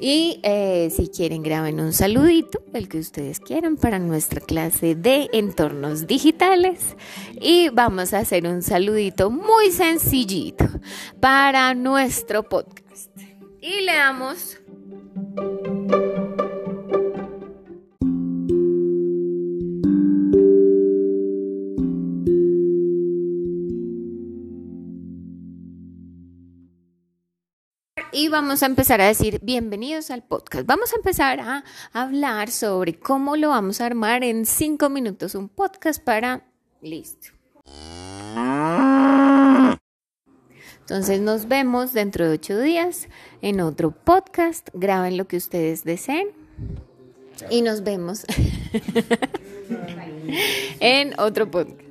Y eh, si quieren, graben un saludito, el que ustedes quieran, para nuestra clase de entornos digitales. Y vamos a hacer un saludito muy sencillito para nuestro podcast. Y le damos y vamos a empezar a decir bienvenidos al podcast. Vamos a empezar a hablar sobre cómo lo vamos a armar en cinco minutos un podcast para listo. Entonces nos vemos dentro de ocho días en otro podcast. Graben lo que ustedes deseen y nos vemos en otro podcast.